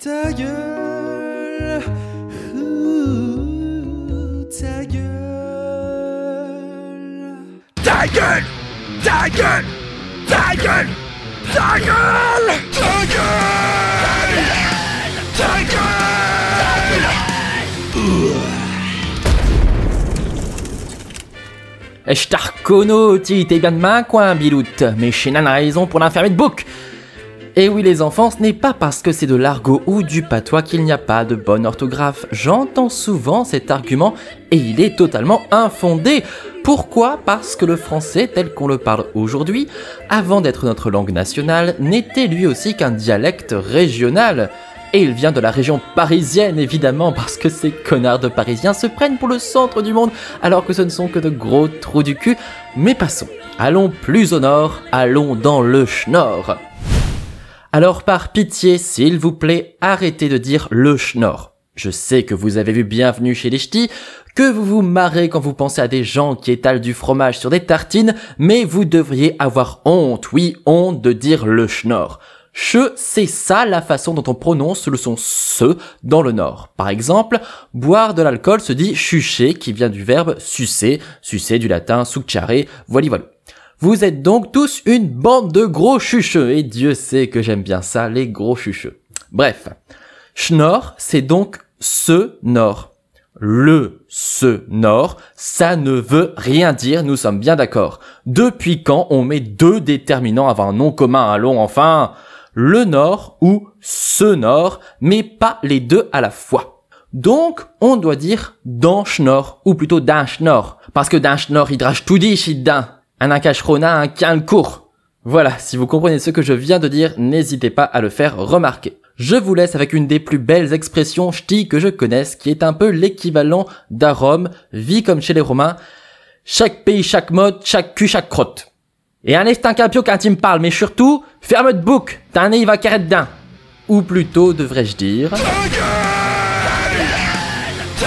Ta gueule, ouh, ta gueule. Ta gueule. Ta gueule. Ta gueule. Ta gueule. Ta gueule. Ta gueule. Eh, Je ti, t'es bien de main, quoi, Biloute. Mais Shenan a raison pour l'enfermer de bouc. Et oui, les enfants, ce n'est pas parce que c'est de l'argot ou du patois qu'il n'y a pas de bonne orthographe. J'entends souvent cet argument et il est totalement infondé. Pourquoi? Parce que le français tel qu'on le parle aujourd'hui, avant d'être notre langue nationale, n'était lui aussi qu'un dialecte régional. Et il vient de la région parisienne, évidemment, parce que ces connards de parisiens se prennent pour le centre du monde, alors que ce ne sont que de gros trous du cul. Mais passons. Allons plus au nord, allons dans le schnorr. Alors par pitié, s'il vous plaît, arrêtez de dire le schnorr. Je sais que vous avez vu Bienvenue chez les Ch'tis, que vous vous marrez quand vous pensez à des gens qui étalent du fromage sur des tartines, mais vous devriez avoir honte, oui, honte de dire le schnorr. Che, c'est ça la façon dont on prononce le son se dans le nord. Par exemple, boire de l'alcool se dit chucher, qui vient du verbe sucer, sucer du latin succiare, voilà voilà. Vous êtes donc tous une bande de gros chucheux, et Dieu sait que j'aime bien ça, les gros chucheux. Bref, schnorr, c'est donc ce nord. Le ce nord, ça ne veut rien dire, nous sommes bien d'accord. Depuis quand on met deux déterminants avant un nom commun, allons enfin? Le nord ou ce nord, mais pas les deux à la fois. Donc, on doit dire dans schnorr, ou plutôt d'un schnorr, parce que d'un schnorr, il drache tout dit, shidin un akashrona, un calme. Voilà, si vous comprenez ce que je viens de dire, n'hésitez pas à le faire remarquer. Je vous laisse avec une des plus belles expressions ch'ti que je connaisse, qui est un peu l'équivalent d'arome, vie comme chez les Romains, chaque pays, chaque mode, chaque cul, chaque crotte. Et un est un capio quand il me parle, mais surtout, ferme de bouc, t'as nez, il va carrer. Ou plutôt, devrais-je dire... Ta